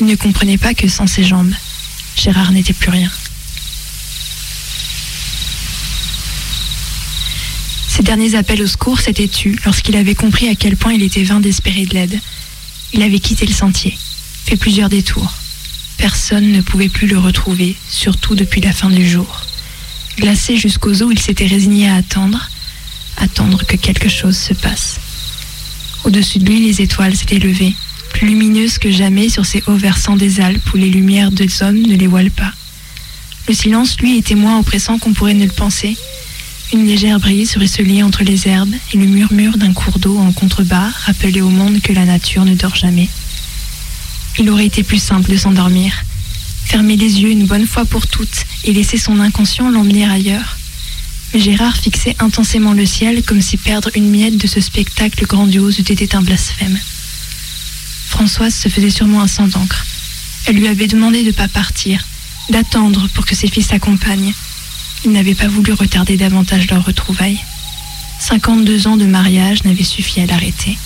Speaker 6: Il ne comprenait pas que sans ses jambes, Gérard n'était plus rien. Ses derniers appels au secours s'étaient tus lorsqu'il avait compris à quel point il était vain d'espérer de l'aide. Il avait quitté le sentier, fait plusieurs détours. Personne ne pouvait plus le retrouver, surtout depuis la fin du jour. Glacé jusqu'aux os, il s'était résigné à attendre, attendre que quelque chose se passe. Au-dessus de lui, les étoiles s'étaient levées, plus lumineuses que jamais sur ces hauts versants des Alpes où les lumières des hommes ne les voilent pas. Le silence, lui, était moins oppressant qu'on pourrait ne le penser. Une légère brise ruisselait entre les herbes et le murmure d'un cours d'eau en contrebas rappelait au monde que la nature ne dort jamais. Il aurait été plus simple de s'endormir, fermer les yeux une bonne fois pour toutes et laisser son inconscient l'emmener ailleurs. Mais Gérard fixait intensément le ciel comme si perdre une miette de ce spectacle grandiose eût été un blasphème. Françoise se faisait sûrement un sang d'encre. Elle lui avait demandé de ne pas partir, d'attendre pour que ses fils s'accompagnent. Il n'avait pas voulu retarder davantage leur retrouvaille. 52 ans de mariage n'avaient suffi à l'arrêter.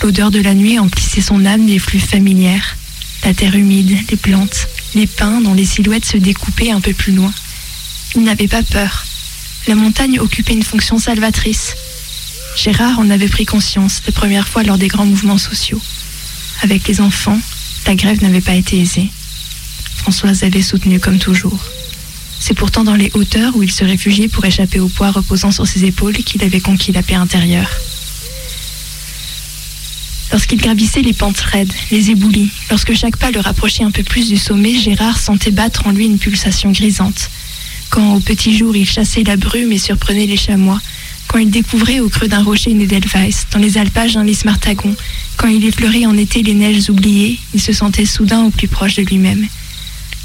Speaker 6: L'odeur de la nuit emplissait son âme des flux familières. La terre humide, les plantes, les pins dont les silhouettes se découpaient un peu plus loin. Il n'avait pas peur. La montagne occupait une fonction salvatrice. Gérard en avait pris conscience la première fois lors des grands mouvements sociaux. Avec les enfants, la grève n'avait pas été aisée. Françoise avait soutenu comme toujours. C'est pourtant dans les hauteurs où il se réfugiait pour échapper au poids reposant sur ses épaules qu'il avait conquis la paix intérieure. Lorsqu'il gravissait les pentes raides, les éboulis, lorsque chaque pas le rapprochait un peu plus du sommet, Gérard sentait battre en lui une pulsation grisante. Quand au petit jour il chassait la brume et surprenait les chamois, quand il découvrait au creux d'un rocher une Edelweiss, dans les alpages un lys martagon, quand il effleurait en été les neiges oubliées, il se sentait soudain au plus proche de lui-même.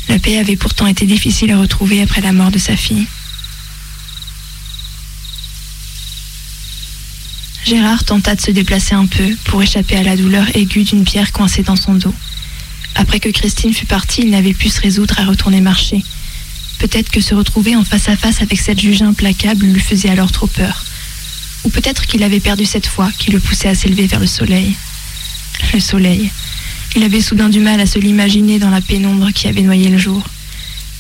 Speaker 6: La paix avait pourtant été difficile à retrouver après la mort de sa fille. Gérard tenta de se déplacer un peu pour échapper à la douleur aiguë d'une pierre coincée dans son dos. Après que Christine fut partie, il n'avait pu se résoudre à retourner marcher. Peut-être que se retrouver en face à face avec cette juge implacable lui faisait alors trop peur. Ou peut-être qu'il avait perdu cette foi qui le poussait à s'élever vers le soleil. Le soleil. Il avait soudain du mal à se l'imaginer dans la pénombre qui avait noyé le jour.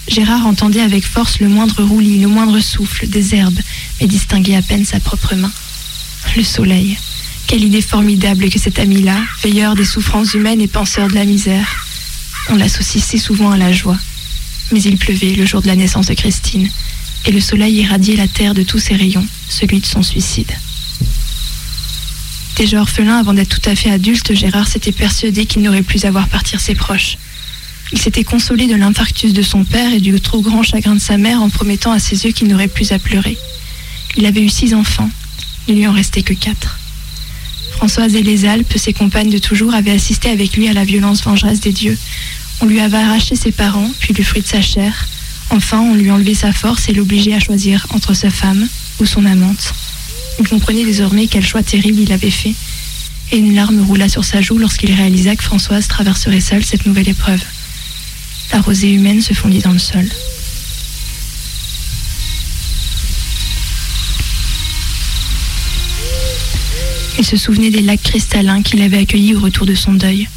Speaker 6: Gérard entendait avec force le moindre roulis, le moindre souffle des herbes, mais distinguait à peine sa propre main. Le soleil. Quelle idée formidable que cet ami-là, veilleur des souffrances humaines et penseur de la misère. On l'associe si souvent à la joie. Mais il pleuvait le jour de la naissance de Christine, et le soleil irradiait la terre de tous ses rayons, celui de son suicide. Déjà orphelin avant d'être tout à fait adulte, Gérard s'était persuadé qu'il n'aurait plus à voir partir ses proches. Il s'était consolé de l'infarctus de son père et du trop grand chagrin de sa mère en promettant à ses yeux qu'il n'aurait plus à pleurer. Il avait eu six enfants, il lui en restait que quatre. Françoise et les Alpes, ses compagnes de toujours, avaient assisté avec lui à la violence vengeresse des dieux. On lui avait arraché ses parents, puis le fruit de sa chair. Enfin, on lui enlevait sa force et l'obligeait à choisir entre sa femme ou son amante. Il comprenait désormais quel choix terrible il avait fait, et une larme roula sur sa joue lorsqu'il réalisa que Françoise traverserait seule cette nouvelle épreuve. La rosée humaine se fondit dans le sol. Il se souvenait des lacs cristallins qu'il avait accueillis au retour de son deuil.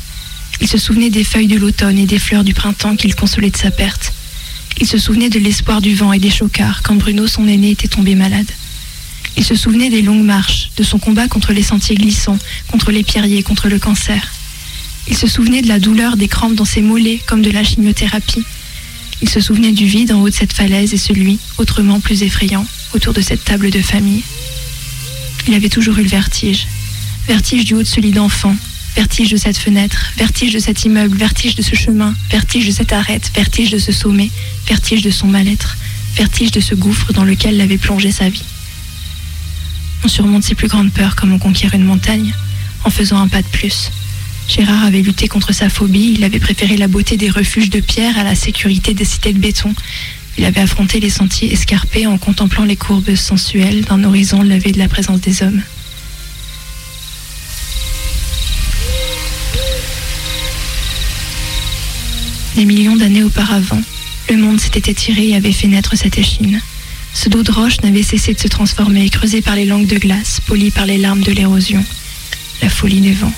Speaker 6: Il se souvenait des feuilles de l'automne et des fleurs du printemps qu'il consolait de sa perte. Il se souvenait de l'espoir du vent et des chocards quand Bruno, son aîné, était tombé malade. Il se souvenait des longues marches, de son combat contre les sentiers glissants, contre les pierriers, contre le cancer. Il se souvenait de la douleur des crampes dans ses mollets, comme de la chimiothérapie. Il se souvenait du vide en haut de cette falaise et celui, autrement plus effrayant, autour de cette table de famille. Il avait toujours eu le vertige. Vertige du haut de ce lit d'enfant, vertige de cette fenêtre, vertige de cet immeuble, vertige de ce chemin, vertige de cette arête, vertige de ce sommet, vertige de son mal-être, vertige de ce gouffre dans lequel l'avait plongé sa vie. On surmonte ses plus grandes peurs comme on conquiert une montagne, en faisant un pas de plus. Gérard avait lutté contre sa phobie, il avait préféré la beauté des refuges de pierre à la sécurité des cités de béton. Il avait affronté les sentiers escarpés en contemplant les courbes sensuelles d'un horizon lavé de la présence des hommes. Des millions d'années auparavant, le monde s'était étiré et avait fait naître cette échine. Ce dos de roche n'avait cessé de se transformer, creusé par les langues de glace, poli par les larmes de l'érosion. La folie des vents.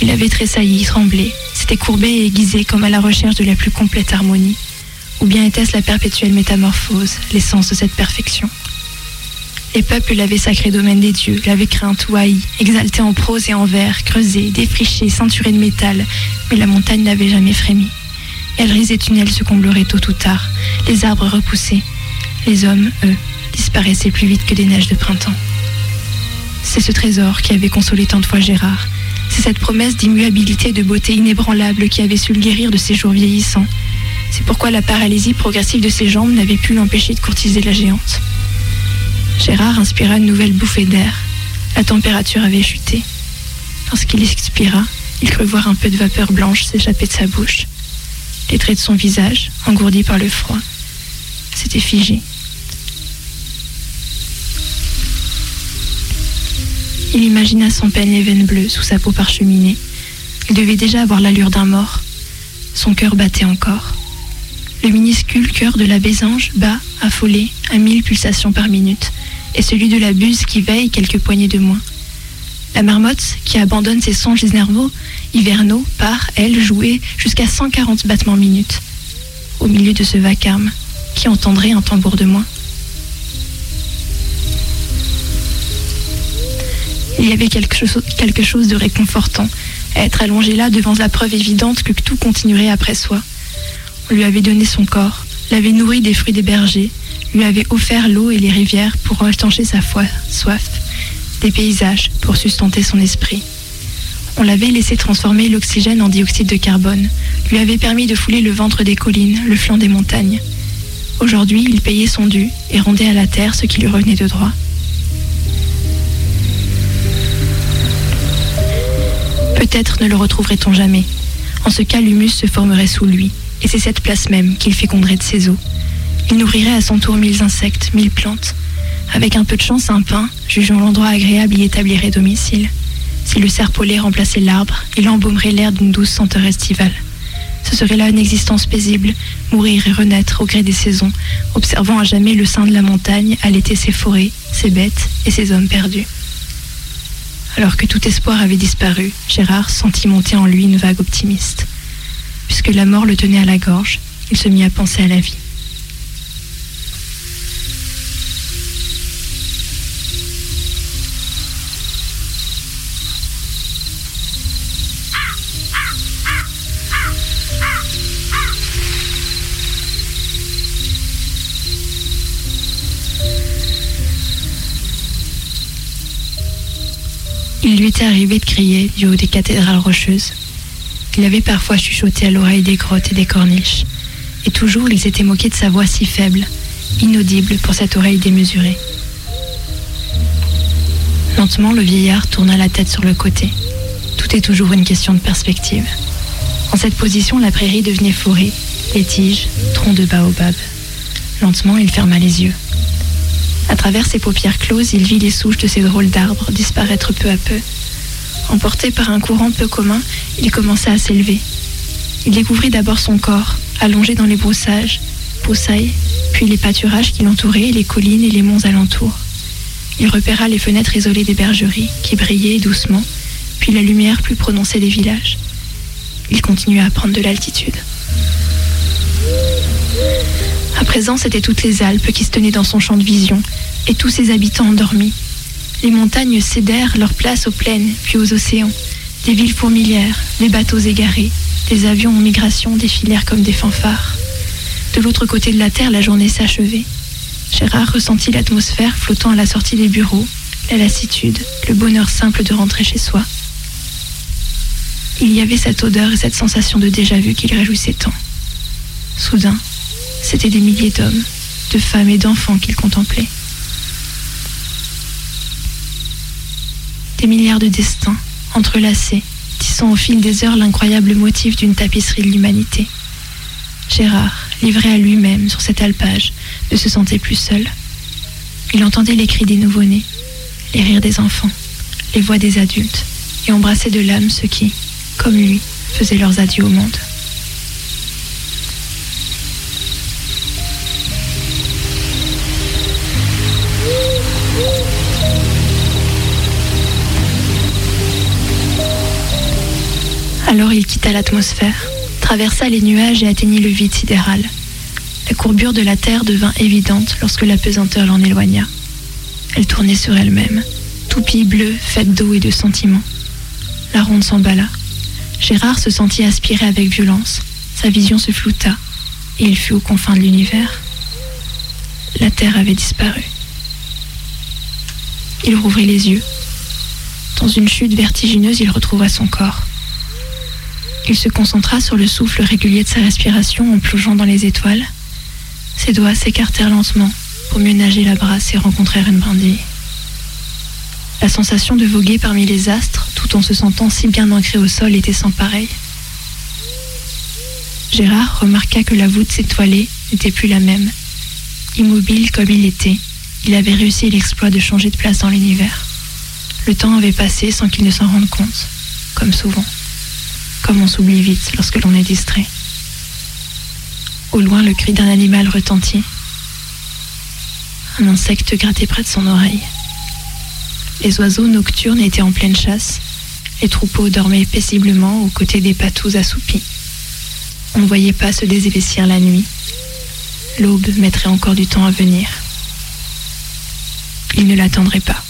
Speaker 6: Il avait tressailli, tremblé, s'était courbé et aiguisé comme à la recherche de la plus complète harmonie. Ou bien était-ce la perpétuelle métamorphose, l'essence de cette perfection? Les peuples l'avaient sacré domaine des dieux, l'avaient crainte ou haï, exalté en prose et en vers, creusé, défriché, ceinturé de métal, mais la montagne n'avait jamais frémi. Galeries et tunnels se combleraient tôt ou tard, les arbres repoussés. Les hommes, eux, disparaissaient plus vite que des neiges de printemps. C'est ce trésor qui avait consolé tant de fois Gérard. C'est cette promesse d'immuabilité et de beauté inébranlable qui avait su le guérir de ses jours vieillissants. C'est pourquoi la paralysie progressive de ses jambes n'avait pu l'empêcher de courtiser la géante. Gérard inspira une nouvelle bouffée d'air. La température avait chuté. Lorsqu'il expira, il crut voir un peu de vapeur blanche s'échapper de sa bouche. Les traits de son visage, engourdis par le froid, s'étaient figés. Il imagina sans peine les veines bleues sous sa peau parcheminée. Il devait déjà avoir l'allure d'un mort. Son cœur battait encore. Le minuscule cœur de la Bésange bat, affolé, à mille pulsations par minute, et celui de la buse qui veille quelques poignées de moins. La marmotte, qui abandonne ses songes nerveux, hivernaux, part, elle, jouer jusqu'à 140 battements minutes. Au milieu de ce vacarme, qui entendrait un tambour de moins Il y avait quelque chose, de réconfortant être allongé là devant la preuve évidente que tout continuerait après soi. On lui avait donné son corps, l'avait nourri des fruits des bergers, lui avait offert l'eau et les rivières pour étancher sa soif, des paysages pour sustenter son esprit. On l'avait laissé transformer l'oxygène en dioxyde de carbone, lui avait permis de fouler le ventre des collines, le flanc des montagnes. Aujourd'hui, il payait son dû et rendait à la terre ce qui lui revenait de droit. Peut-être ne le retrouverait-on jamais. En ce cas, l'humus se formerait sous lui, et c'est cette place même qu'il féconderait de ses eaux. Il nourrirait à son tour mille insectes, mille plantes. Avec un peu de chance, un pin, jugeant l'endroit agréable, y établirait domicile. Si le serpolet remplaçait l'arbre, il embaumerait l'air d'une douce senteur estivale. Ce serait là une existence paisible, mourir et renaître au gré des saisons, observant à jamais le sein de la montagne allaiter ses forêts, ses bêtes et ses hommes perdus. Alors que tout espoir avait disparu, Gérard sentit monter en lui une vague optimiste. Puisque la mort le tenait à la gorge, il se mit à penser à la vie. Du haut des cathédrales rocheuses. Il avait parfois chuchoté à l'oreille des grottes et des corniches. Et toujours il s'était moqué de sa voix si faible, inaudible pour cette oreille démesurée. Lentement, le vieillard tourna la tête sur le côté. Tout est toujours une question de perspective. En cette position, la prairie devenait forêt, les tiges, troncs de baobab. Lentement, il ferma les yeux. À travers ses paupières closes, il vit les souches de ces drôles d'arbres disparaître peu à peu. Emporté par un courant peu commun, il commença à s'élever. Il découvrit d'abord son corps, allongé dans les broussages, broussailles, puis les pâturages qui l'entouraient, les collines et les monts alentours. Il repéra les fenêtres isolées des bergeries, qui brillaient doucement, puis la lumière plus prononcée des villages. Il continua à prendre de l'altitude. À présent, c'était toutes les Alpes qui se tenaient dans son champ de vision, et tous ses habitants endormis. Les montagnes cédèrent leur place aux plaines, puis aux océans. Des villes fourmilières, des bateaux égarés, des avions en migration défilèrent comme des fanfares. De l'autre côté de la Terre, la journée s'achevait. Gérard ressentit l'atmosphère flottant à la sortie des bureaux, la lassitude, le bonheur simple de rentrer chez soi. Il y avait cette odeur et cette sensation de déjà-vu qu'il réjouissait tant. Soudain, c'étaient des milliers d'hommes, de femmes et d'enfants qu'il contemplait. Des milliards de destins, entrelacés, tissant au fil des heures l'incroyable motif d'une tapisserie de l'humanité. Gérard, livré à lui-même sur cet alpage, ne se sentait plus seul. Il entendait les cris des nouveau-nés, les rires des enfants, les voix des adultes, et embrassait de l'âme ceux qui, comme lui, faisaient leurs adieux au monde. Alors il quitta l'atmosphère, traversa les nuages et atteignit le vide sidéral. La courbure de la Terre devint évidente lorsque la pesanteur l'en éloigna. Elle tournait sur elle-même, toupie bleue, faite d'eau et de sentiments. La ronde s'emballa. Gérard se sentit aspirer avec violence. Sa vision se flouta, et il fut aux confins de l'univers. La Terre avait disparu. Il rouvrit les yeux. Dans une chute vertigineuse, il retrouva son corps. Il se concentra sur le souffle régulier de sa respiration en plongeant dans les étoiles. Ses doigts s'écartèrent lentement pour mieux nager la brasse et rencontrer une brindille. La sensation de voguer parmi les astres, tout en se sentant si bien ancré au sol, était sans pareil. Gérard remarqua que la voûte s'étoilée n'était plus la même. Immobile comme il était, il avait réussi l'exploit de changer de place dans l'univers. Le temps avait passé sans qu'il ne s'en rende compte, comme souvent. Comme on s'oublie vite lorsque l'on est distrait. Au loin, le cri d'un animal retentit. Un insecte grattait près de son oreille. Les oiseaux nocturnes étaient en pleine chasse. Les troupeaux dormaient paisiblement aux côtés des patous assoupis. On ne voyait pas se désépaissir la nuit. L'aube mettrait encore du temps à venir. Il ne l'attendrait pas.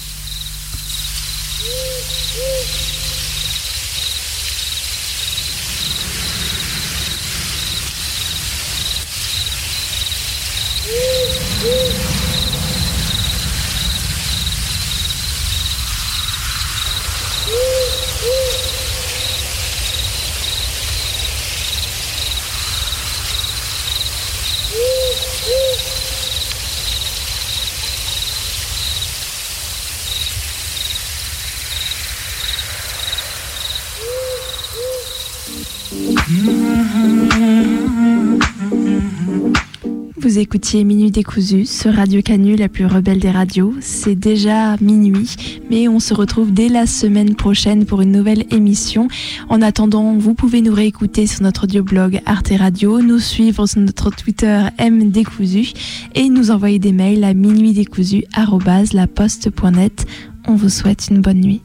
Speaker 6: Vous écoutiez Minuit décousu sur Radio Canu, la plus rebelle des radios. C'est déjà minuit, mais on se retrouve dès la semaine prochaine pour une nouvelle émission. En attendant, vous pouvez nous réécouter sur notre audioblog Arte Radio, nous suivre sur notre Twitter M Décousu et nous envoyer des mails à minuitdécousu@laposte.net. On vous souhaite une bonne nuit.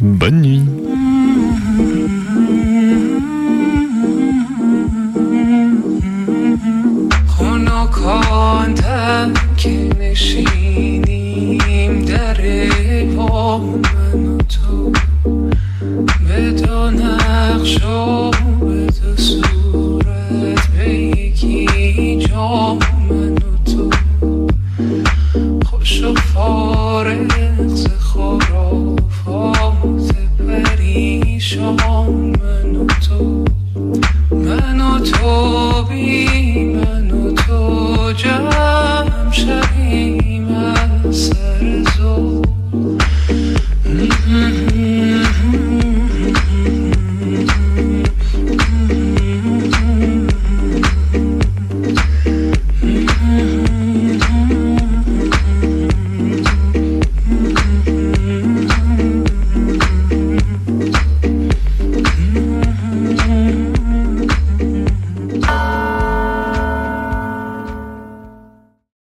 Speaker 7: Bonne nuit.
Speaker 17: خواندم که نشینیم در با من و تو. به دو نقش و به دو صورت به یکی جا من و تو. خوش و فارغ خرافات پریشان من و تو. من و تو بی